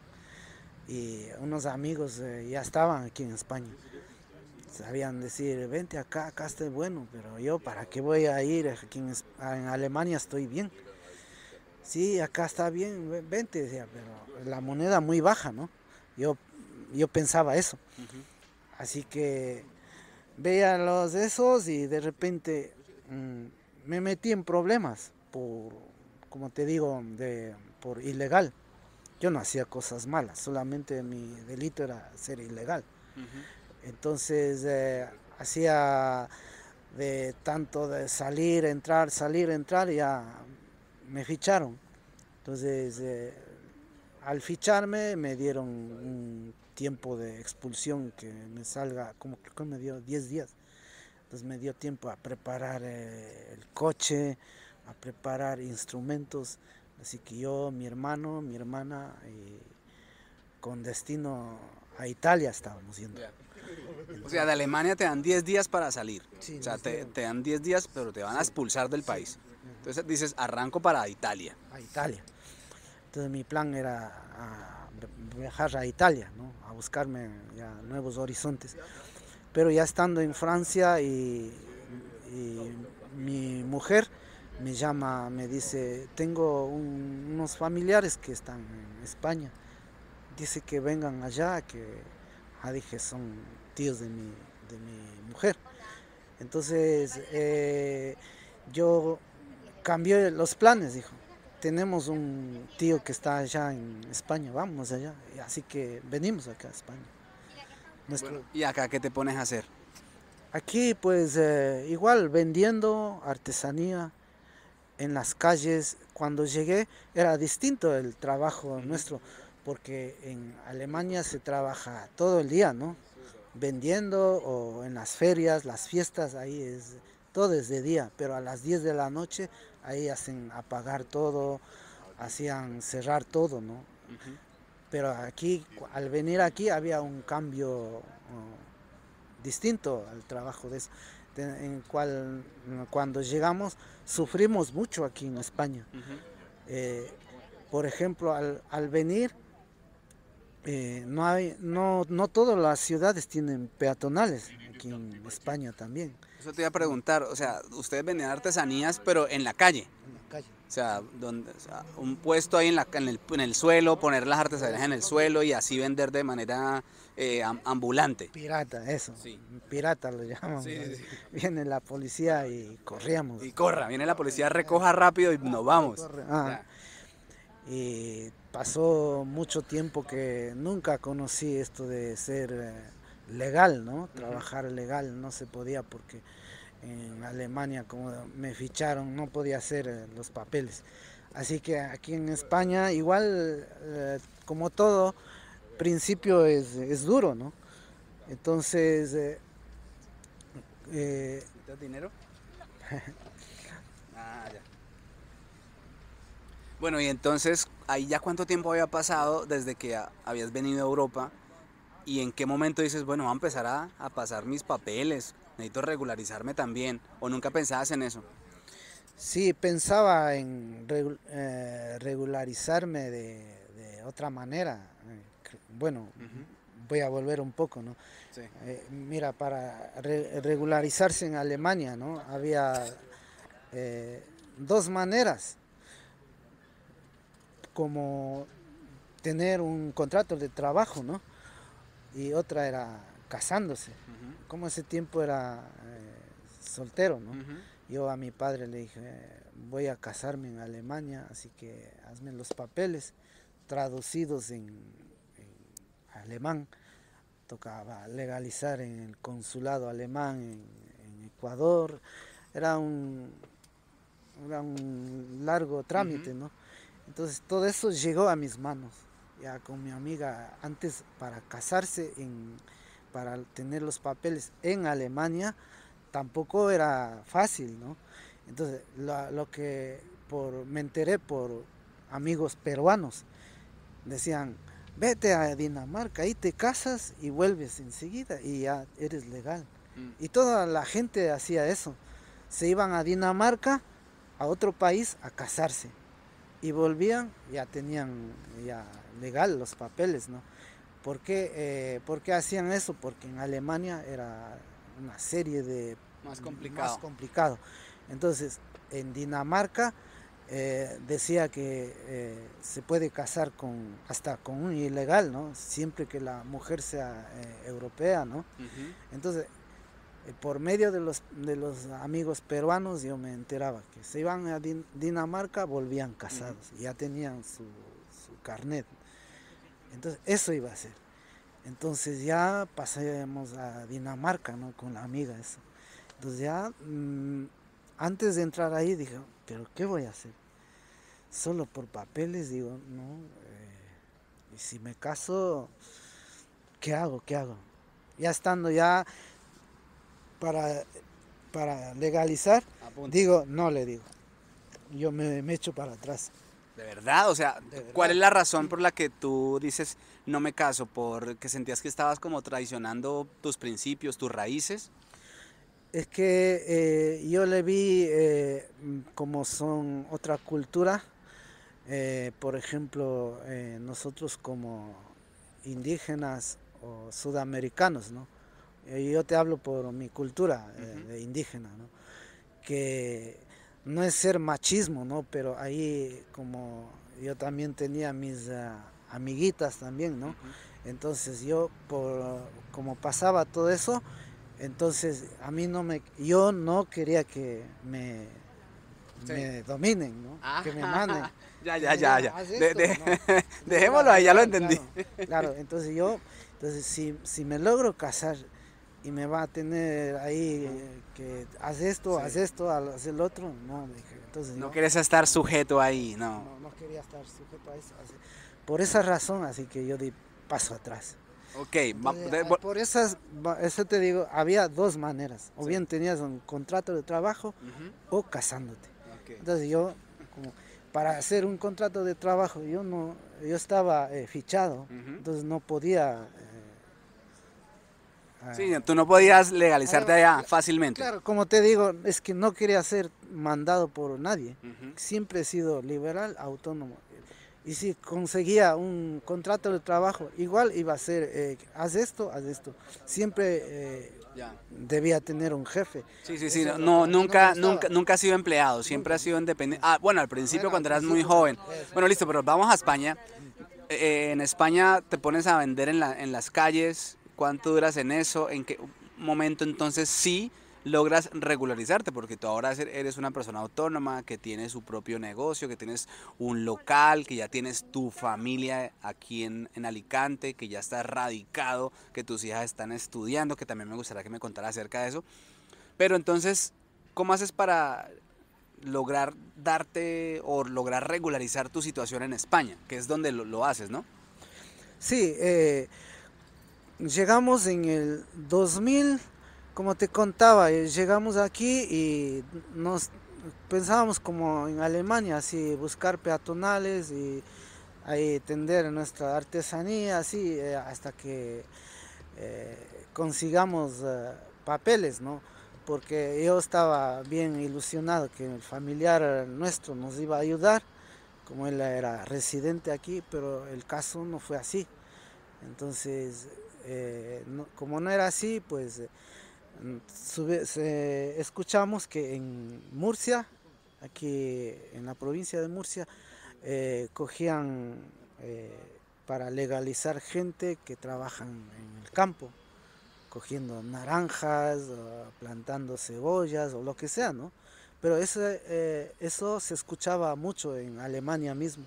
Y unos amigos eh, ya estaban aquí en España. Sabían decir, vente acá, acá estoy bueno, pero yo, ¿para qué voy a ir? Aquí en, en Alemania estoy bien. Sí, acá está bien, vente, decía, pero la moneda muy baja, ¿no? Yo, yo pensaba eso. Así que veía los esos y de repente mm, me metí en problemas por, como te digo, de, por ilegal. Yo no hacía cosas malas, solamente mi delito era ser ilegal. Entonces eh, hacía de tanto de salir, entrar, salir, entrar, ya me ficharon. Entonces, eh, al ficharme me dieron un tiempo de expulsión que me salga, como que me dio 10 días. Entonces me dio tiempo a preparar eh, el coche, a preparar instrumentos. Así que yo, mi hermano, mi hermana, y con destino a Italia estábamos yendo. O sea, de Alemania te dan 10 días para salir. o sea, te, dan 10 días, pero te van a expulsar del país. Entonces dices, arranco para Italia. A Italia. Entonces mi plan era viajar a Italia, ¿no? a buscarme ya nuevos horizontes. Pero ya estando en Francia y mi mujer me llama, me dice, tengo unos familiares que están en España, dice que vengan allá, que ah, dije, son tíos de mi, de mi mujer. Entonces eh, yo cambié los planes, dijo. Tenemos un tío que está allá en España, vamos allá. Así que venimos acá a España. ¿Y acá qué te pones a hacer? Aquí pues eh, igual vendiendo artesanía, en las calles. Cuando llegué era distinto el trabajo nuestro, porque en Alemania se trabaja todo el día, ¿no? Vendiendo o en las ferias, las fiestas, ahí es todo es de día, pero a las 10 de la noche ahí hacen apagar todo, hacían cerrar todo, ¿no? Pero aquí, al venir aquí, había un cambio oh, distinto al trabajo de eso en cual cuando llegamos sufrimos mucho aquí en España. Eh, por ejemplo, al, al venir, eh, no, hay, no, no todas las ciudades tienen peatonales, aquí en España también. Eso te iba a preguntar, o sea, ustedes venden artesanías, pero en la calle. En la calle. O sea, donde, un puesto ahí en, la, en, el, en el suelo, poner las artesanías en el suelo y así vender de manera eh, ambulante. Pirata, eso. Pirata lo llamamos. Viene la policía y corríamos. Y corra, viene la policía, recoja rápido y nos vamos. Ah. Y pasó mucho tiempo que nunca conocí esto de ser eh, legal, ¿no? Trabajar legal no se podía porque en Alemania como me ficharon no podía hacer eh, los papeles. Así que aquí en España igual como todo principio es, es duro, ¿no? Entonces... Eh, eh dinero? ah, ya. Bueno, y entonces, ahí ya cuánto tiempo había pasado desde que habías venido a Europa y en qué momento dices, bueno, voy a empezar a, a pasar mis papeles, necesito regularizarme también, o nunca pensabas en eso? Sí, pensaba en eh, regularizarme de, de, otra manera bueno, voy a volver un poco, ¿no? Eh, mira, para regularizarse en Alemania, ¿no? Había eh, dos maneras, como tener un contrato de trabajo, ¿no? Y otra era casándose. Como ese tiempo era eh, soltero, ¿no? Yo a mi padre le dije, voy a casarme en Alemania, así que hazme los papeles traducidos en, alemán, tocaba legalizar en el consulado alemán en, Ecuador, era un, un largo trámite, ¿no? Entonces todo eso llegó a mis manos, ya con mi amiga, antes para casarse, en, para tener los papeles en Alemania, tampoco era fácil, ¿no? Entonces lo, lo que por, me enteré por amigos peruanos, decían, vete a Dinamarca, ahí te casas y vuelves enseguida y ya eres legal. Mm. Y toda la gente hacía eso. Se iban a Dinamarca, a otro país, a casarse. Y volvían, ya tenían ya legal los papeles, ¿no? ¿Por qué, eh, ¿Por qué hacían eso? Porque en Alemania era una serie de... Más complicado. Más complicado. Entonces, en Dinamarca eh, decía que eh, se puede casar con hasta con un ilegal, ¿no? Siempre que la mujer sea eh, europea, ¿no? Entonces, por medio de los, de los amigos peruanos yo me enteraba que se iban a Dinamarca, volvían casados, ya tenían su, su, carnet. Entonces, eso iba a ser. Entonces ya pasamos a Dinamarca, ¿no? Con la amiga, eso. Entonces ya, mm, antes de entrar ahí, dije, pero ¿qué voy a hacer? Solo por papeles, digo, no, eh, y si me caso, ¿qué hago? ¿Qué hago? Ya estando ya para, para legalizar, digo, no le digo, yo me, echo para atrás. ¿De verdad? O sea, ¿cuál es la razón por la que tú dices no me caso? ¿Porque sentías que estabas como traicionando tus principios, tus raíces? Es que eh, yo le vi eh, como son otra cultura, eh, por ejemplo, eh, nosotros como indígenas o sudamericanos, ¿no? Eh, yo te hablo por mi cultura de indígena, ¿no? Que no es ser machismo, ¿no? Pero ahí como yo también tenía mis amiguitas también, ¿no? Entonces yo, por, como pasaba todo eso, entonces a mí no me, yo no quería que me, me dominen, ¿no? Que me manden. Ya, ya, ya, ya. Dejémoslo ahí, ya lo entendí. Claro, entonces yo, entonces si, si me logro casar y me va a tener ahí que haz esto, haz esto, haz el otro, no, dije. Entonces, no querías estar sujeto ahí, no. No, no quería estar sujeto a eso. por esa razón, así que yo di paso atrás. Ok, por esas, eso te digo, había dos maneras. O bien tenías un contrato de trabajo o casándote. Entonces yo, como para hacer un contrato de trabajo, yo no, yo estaba eh, fichado, entonces no podía. Eh, sí, tú no podías legalizarte allá fácilmente. Claro, como te digo, es que no quería ser mandado por nadie. Siempre he sido liberal, autónomo. Y si conseguía un contrato de trabajo, igual iba a ser, eh, haz esto, haz esto. Siempre debía tener un jefe. Sí, sí, sí, no, nunca, nunca, nunca ha sido empleado, siempre ha sido independiente. Ah, bueno, al principio cuando eras muy joven. Bueno, listo, pero vamos a España. Eh, en España te pones a vender en, la, en las calles, ¿cuánto duras en eso? ¿En qué momento entonces sí logras regularizarte, porque tú ahora eres una persona autónoma, que tiene su propio negocio, que tienes un local, que ya tienes tu familia aquí en, Alicante, que ya está radicado, que tus hijas están estudiando, que también me gustaría que me contara acerca de eso. Pero entonces, ¿cómo haces para lograr darte o lograr regularizar tu situación en España, que es donde lo, haces, ¿no? Sí, eh, llegamos en el 2000 como te contaba, eh, llegamos aquí y nos pensábamos como en Alemania, así buscar peatonales y ahí tender nuestra artesanía, así eh, hasta que eh, consigamos papeles, ¿no? Porque yo estaba bien ilusionado que el familiar nuestro nos iba a ayudar, como él era residente aquí, pero el caso no fue así. Entonces, como no era así, pues escuchamos que en Murcia, aquí en la provincia de Murcia, eh, cogían eh, para legalizar gente que trabajan en el campo, cogiendo naranjas, plantando cebollas o lo que sea, ¿no? Pero eso, eh, eso se escuchaba mucho en Alemania mismo,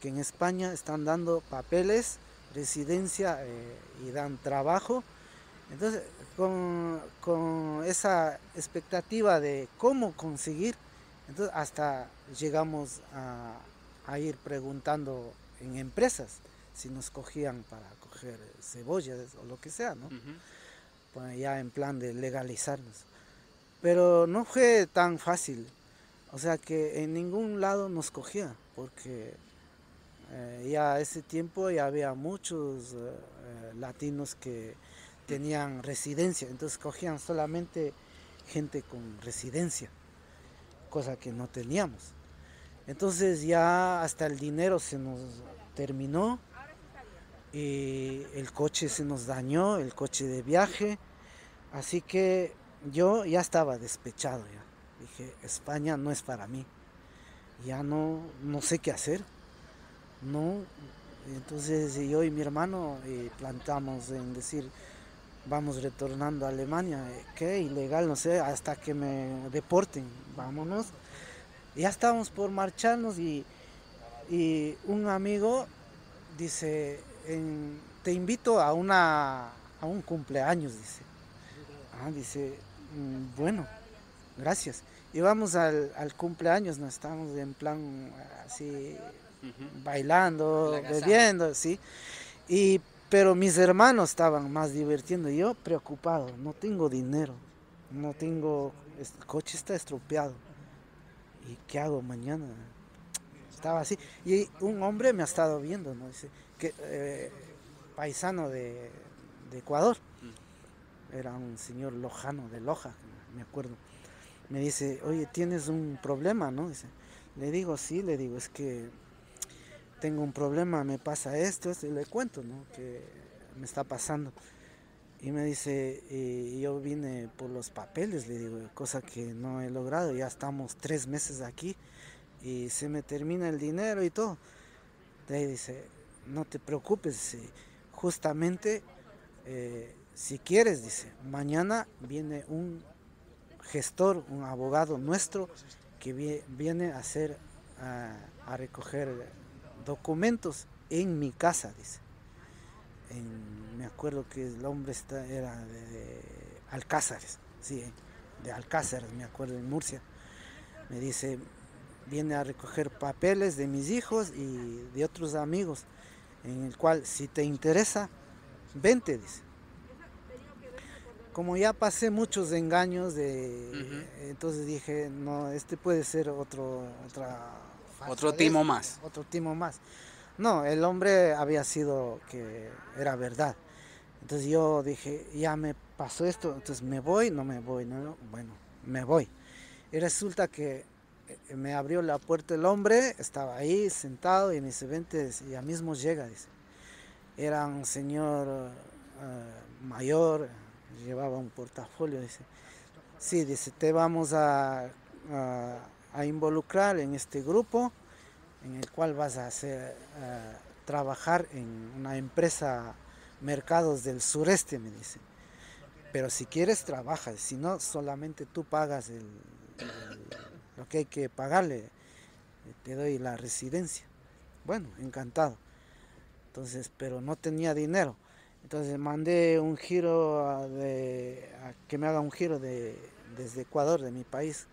que en España están dando papeles, residencia y dan trabajo. Entonces con, esa expectativa de cómo conseguir, entonces hasta llegamos a, ir preguntando en empresas si nos cogían para coger cebollas o lo que sea, ¿no? ya en plan de legalizarnos. Pero no fue tan fácil, o sea que en ningún lado nos cogía, porque Eh, ya a ese tiempo ya había muchos eh, latinos que tenían residencia, entonces cogían solamente gente con residencia, cosa que no teníamos. Entonces ya hasta el dinero se nos terminó y el coche se nos dañó, el coche de viaje, así que yo ya estaba despechado ya. Dije, España no es para mí. Ya no, no sé qué hacer. No. Entonces yo y mi hermano eh, plantamos en decir, vamos retornando a Alemania, qué ilegal, no sé, hasta que me deporten, vámonos. Ya estábamos por marcharnos y, un amigo dice, te invito a, una, a un cumpleaños, dice. Ah, dice, mm, bueno, gracias. Y vamos al, cumpleaños, no estamos en plan así bailando, bebiendo, sí. Y pero mis hermanos estaban más divirtiendo, yo preocupado, no tengo dinero, no tengo, el coche está estropeado. ¿Y qué hago mañana? Estaba así. Y un hombre me ha estado viendo, ¿no? Dice, que, eh, paisano de, de Ecuador. Era un señor lojano de Loja, me acuerdo. Me dice, oye, tienes un problema, ¿no? Dice, le digo, sí, le digo, es que tengo un problema, me pasa esto, esto, y le cuento, ¿no? Que me está pasando. Y me dice, y yo vine por los papeles, le digo, cosa que no he logrado, ya estamos tres meses aquí y se me termina el dinero y todo. De ahí dice, no te preocupes, justamente eh, si quieres, dice, mañana viene un gestor, un abogado nuestro que viene a hacer, a recoger documentos en mi casa, dice. me acuerdo que el hombre está, era de, Alcázares, sí, de Alcázares, me acuerdo, en Murcia. Me dice, viene a recoger papeles de mis hijos y de otros amigos, en el cual si te interesa, vente, dice. Como ya pasé muchos engaños, de, entonces dije, no, este puede ser otro, otra otro timo más. Otro timo más. No, el hombre había sido que era verdad. Entonces yo dije, ya me pasó esto, entonces me voy, no me voy, no, bueno, me voy. Y resulta que eh, me abrió la puerta el hombre, estaba ahí sentado y me dice, vente, ya mismo llega, dice. Era un señor eh, mayor, llevaba un portafolio, dice. Sí, dice, te vamos a a involucrar en este grupo en el cual vas a hacer, eh, trabajar en una empresa mercados del sureste, me dice. Pero si quieres, trabajas, si no, solamente tú pagas lo que hay que pagarle, te doy la residencia. Bueno, encantado. Entonces, pero no tenía dinero. Entonces mandé un giro de, a que me haga un giro de, desde Ecuador, de mi país,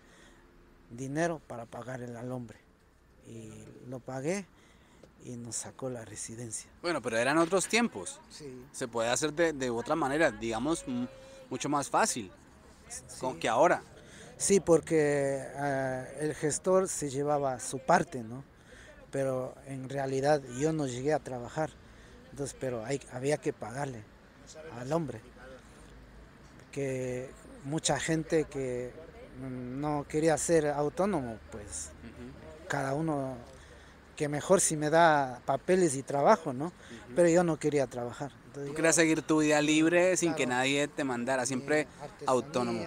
dinero para pagar al hombre. Y lo pagué y nos sacó la residencia. Bueno, pero eran otros tiempos. Se puede hacer de, otra manera, digamos, mucho más fácil que ahora. Sí, porque eh, el gestor se llevaba su parte, ¿no? Pero en realidad yo no llegué a trabajar, entonces, pero hay, había que pagarle al hombre. Que mucha gente que no quería ser autónomo, pues cada uno, que mejor si me da papeles y trabajo, ¿no? Pero yo no quería trabajar. Tú querías seguir tu vida libre sin que nadie te mandara, siempre autónomo.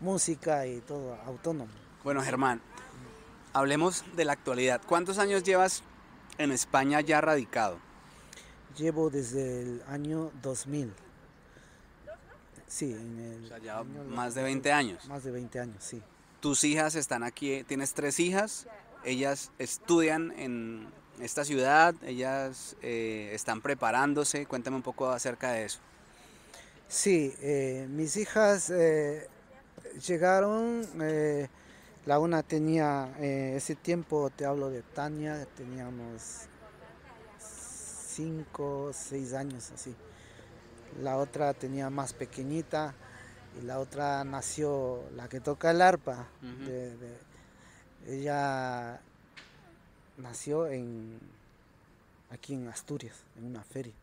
Música y todo, autónomo. Bueno, Germán, hablemos de la actualidad. ¿Cuántos años llevas en España ya radicado? Llevo desde el año 2000. Sí, en el. ya más de 20 años. Más de 20 años, sí. Tus hijas están aquí, tienes tres hijas, ellas estudian en esta ciudad, ellas eh, están preparándose, cuéntame un poco acerca de eso. Sí, eh, mis hijas eh, llegaron, la una tenía, ese tiempo te hablo de Tania, teníamos 5, 6 años así la otra tenía más pequeñita y la otra nació, la que toca el arpa, ella nació en, aquí en Asturias, en una feria.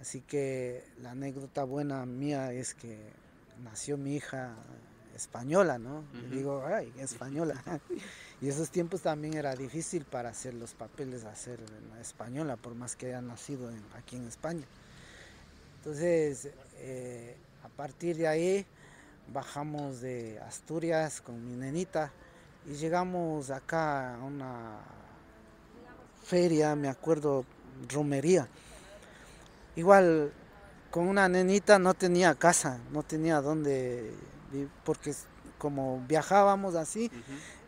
Así que la anécdota buena mía es que nació mi hija española, ¿no? Digo, ay, española. y esos tiempos también era difícil para hacer los papeles, hacer la española, por más que haya nacido aquí en España. Entonces, eh, a partir de ahí, bajamos de Asturias con mi nenita y llegamos acá a una feria, me acuerdo, romería. Igual con una nenita no tenía casa, no tenía dónde, porque como viajábamos así,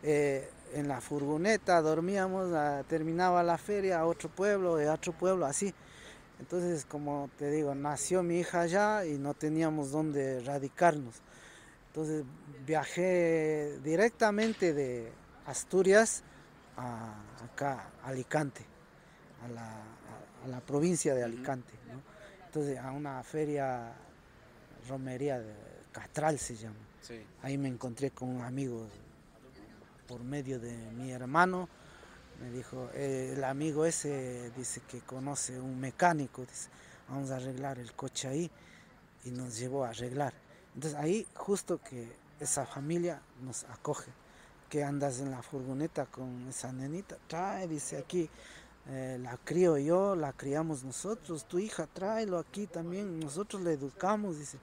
eh, en la furgoneta dormíamos, terminaba la feria a otro pueblo, a otro pueblo, así. Entonces, como te digo, nació mi hija allá y no teníamos dónde radicarnos. Entonces viajé directamente de Asturias a acá, Alicante, a la, provincia de Alicante. Entonces a una feria, romería de Catral se llama. Ahí me encontré con un amigo por medio de mi hermano. Me dijo, eh, el amigo ese dice que conoce un mecánico, dice, vamos a arreglar el coche ahí y nos llevó a arreglar. Entonces ahí justo que esa familia nos acoge, que andas en la furgoneta con esa nenita, trae, dice aquí, eh, la crío yo, la criamos nosotros, tu hija, tráelo aquí también, nosotros la educamos, dice.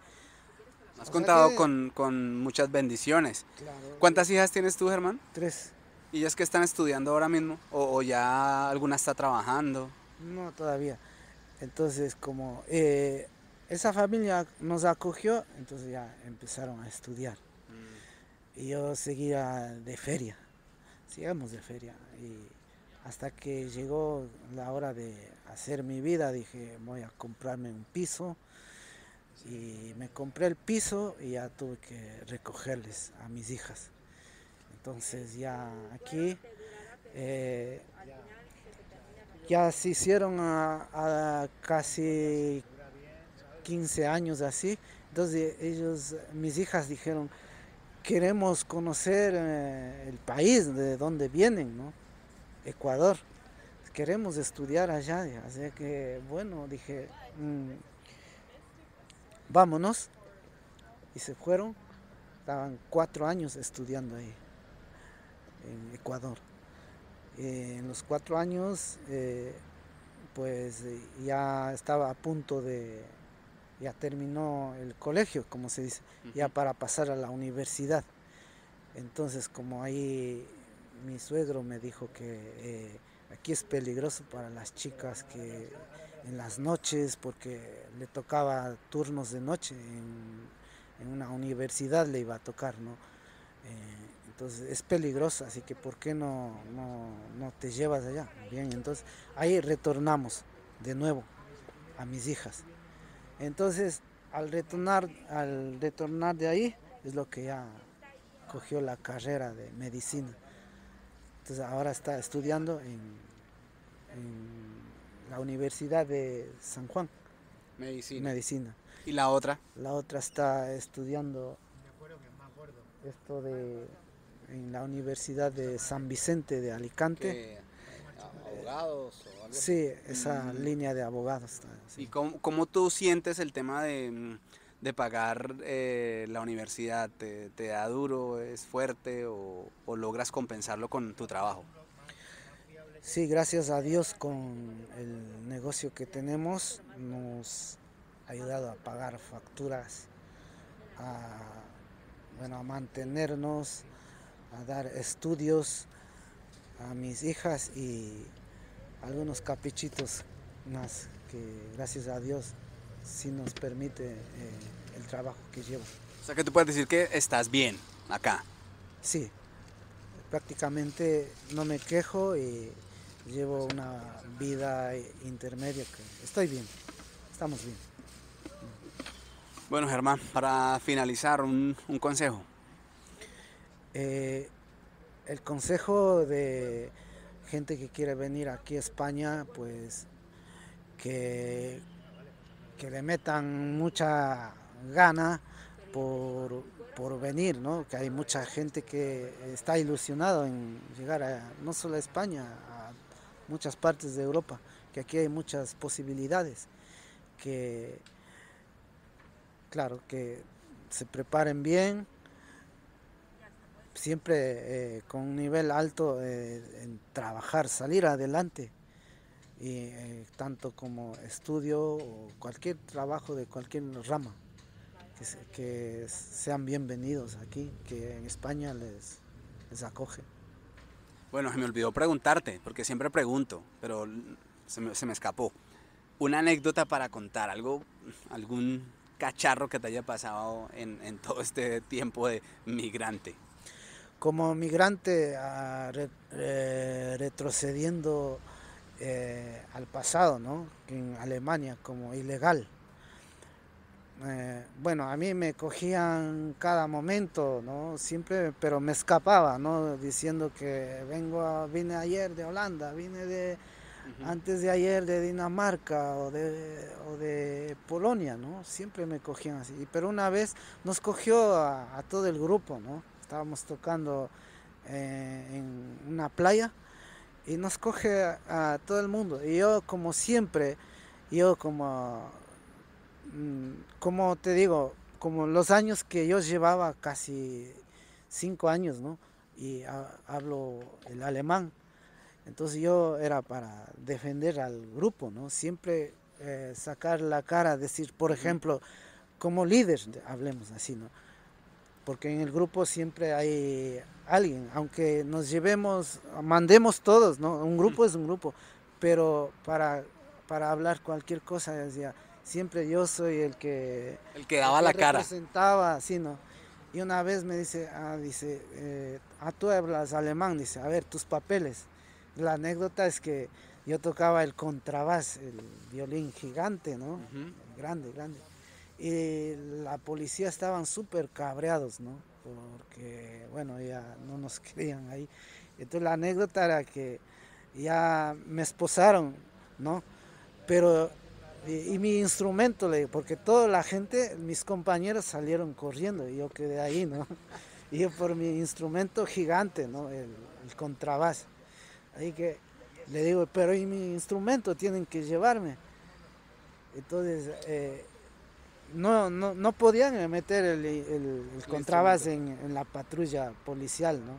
Has contado con, con, muchas bendiciones. ¿Cuántas hijas tienes tú, Germán? Tres. ¿Y ellas que están estudiando ahora mismo? ¿O, ya alguna está trabajando? No, todavía. Entonces, como eh, esa familia nos acogió, entonces ya empezaron a estudiar. Mm. Y yo seguía de feria, sigamos de feria. Y hasta que llegó la hora de hacer mi vida, dije, voy a comprarme un piso. Y me compré el piso y ya tuve que recogerles a mis hijas. Entonces ya aquí eh, ya se hicieron a casi 15 años así. Entonces ellos, mis hijas dijeron, queremos conocer eh, el país de donde vienen, ¿no? Ecuador. Queremos estudiar allá. Así que, bueno, dije, mm, vámonos. Y se fueron. Estaban cuatro años estudiando ahí, en Ecuador. Eh, en los cuatro años, eh, pues ya estaba a punto de ya terminó el colegio, como se dice, ya para pasar a la universidad. Entonces, como ahí mi suegro me dijo que eh, aquí es peligroso para las chicas que en las noches, porque le tocaba turnos de noche, en, una universidad le iba a tocar, ¿no? Eh, entonces es peligroso, así que ¿por qué no, no, no te llevas allá? Bien, entonces ahí retornamos de nuevo a mis hijas. Entonces, al retornar, al retornar de ahí, es lo que ya cogió la carrera de medicina. Entonces ahora está estudiando en, la Universidad de San Juan. Medicina. Medicina. ¿Y la otra? La otra está estudiando esto de en la Universidad de San Vicente de Alicante. ¿Abogados? Sí, esa mm. línea de abogados. ¿Y cómo, tú sientes el tema de, mm, pagar eh, la universidad? ¿Te, da duro, es fuerte o, logras compensarlo con tu trabajo? Sí, gracias a Dios con el negocio que tenemos nos ha ayudado a pagar facturas, a, bueno, a mantenernos, a dar estudios a mis hijas y algunos caprichitos más que gracias a Dios sí nos permite eh, el trabajo que llevo. O sea que tú puedes decir que estás bien acá. Sí, prácticamente no me quejo y llevo una vida intermedia que estoy bien, estamos bien. Bueno Germán, para finalizar, un, consejo. Eh, el consejo de gente que quiere venir aquí a España, pues que, que le metan mucha gana por, venir, ¿no? que hay mucha gente que está ilusionado en llegar a, no solo a España, a muchas partes de Europa que aquí hay muchas posibilidades, que claro, que se preparen bien, siempre eh, con un nivel alto eh, en trabajar, salir adelante, y, eh, tanto como estudio o cualquier trabajo de cualquier rama, que, sean bienvenidos aquí, que en España les, les acoge. Bueno, se me olvidó preguntarte, porque siempre pregunto, pero se me, se me escapó. Una anécdota para contar, algo, algún cacharro que te haya pasado en, en todo este tiempo de migrante como migrante eh, retrocediendo eh, al pasado, ¿no? En Alemania como ilegal. Eh, bueno, a mí me cogían cada momento, ¿no? Siempre, pero me escapaba, ¿no? Diciendo que vengo, vine ayer de Holanda, vine de antes de ayer de Dinamarca o de, o de Polonia, ¿no? Siempre me cogían así. Pero una vez nos cogió a, a todo el grupo, ¿no? Estábamos tocando eh, en una playa y nos coge a, todo el mundo. Y yo como siempre, yo como, mm, como te digo, como los años que yo llevaba, casi cinco años, ¿no? Y hablo el alemán. Entonces yo era para defender al grupo, ¿no? Siempre eh, sacar la cara, decir, por ejemplo, como líder, hablemos así, ¿no? Porque en el grupo siempre hay alguien, aunque nos llevemos, mandemos todos, ¿no? Un grupo es un grupo, pero para, para hablar cualquier cosa, decía, siempre yo soy el que... El que daba la cara. Representaba, así, ¿no? Y una vez me dice, ah, dice, eh, ah, tú hablas alemán, dice, a ver, tus papeles. La anécdota es que yo tocaba el contrabás, el violín gigante, ¿no? Grande, grande y la policía estaban súper cabreados, ¿no? Porque, bueno, ya no nos querían ahí. Entonces la anécdota era que ya me esposaron, ¿no? Pero, y, mi instrumento, porque toda la gente, mis compañeros salieron corriendo y yo quedé ahí, ¿no? Y yo por mi instrumento gigante, ¿no? El, el contrabass. Ahí que le digo, pero y mi instrumento tienen que llevarme. Entonces, eh, no, no, no podían meter el, el, contrabas en, la patrulla policial, ¿no?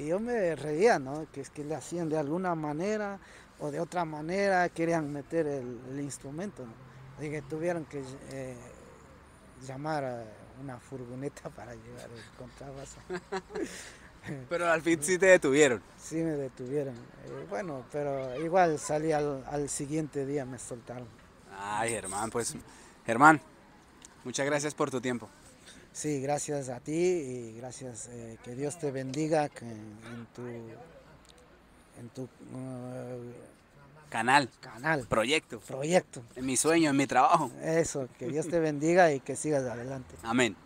Y yo me reía, ¿no? Que es que le hacían de alguna manera o de otra manera, querían meter el, instrumento, ¿no? Y que tuvieron que eh, llamar a una furgoneta para llevar el contrabas. pero al fin sí te detuvieron. Sí me detuvieron. Eh, bueno, pero igual salí al, al siguiente día, me soltaron. Ay, Germán, pues, Germán, Muchas gracias por tu tiempo. Sí, gracias a ti y gracias, eh, que Dios te bendiga en, tu, en tu uh, canal, canal, proyecto, proyecto, en mi sueño, en mi trabajo. Eso, que Dios te bendiga y que sigas adelante. Amén.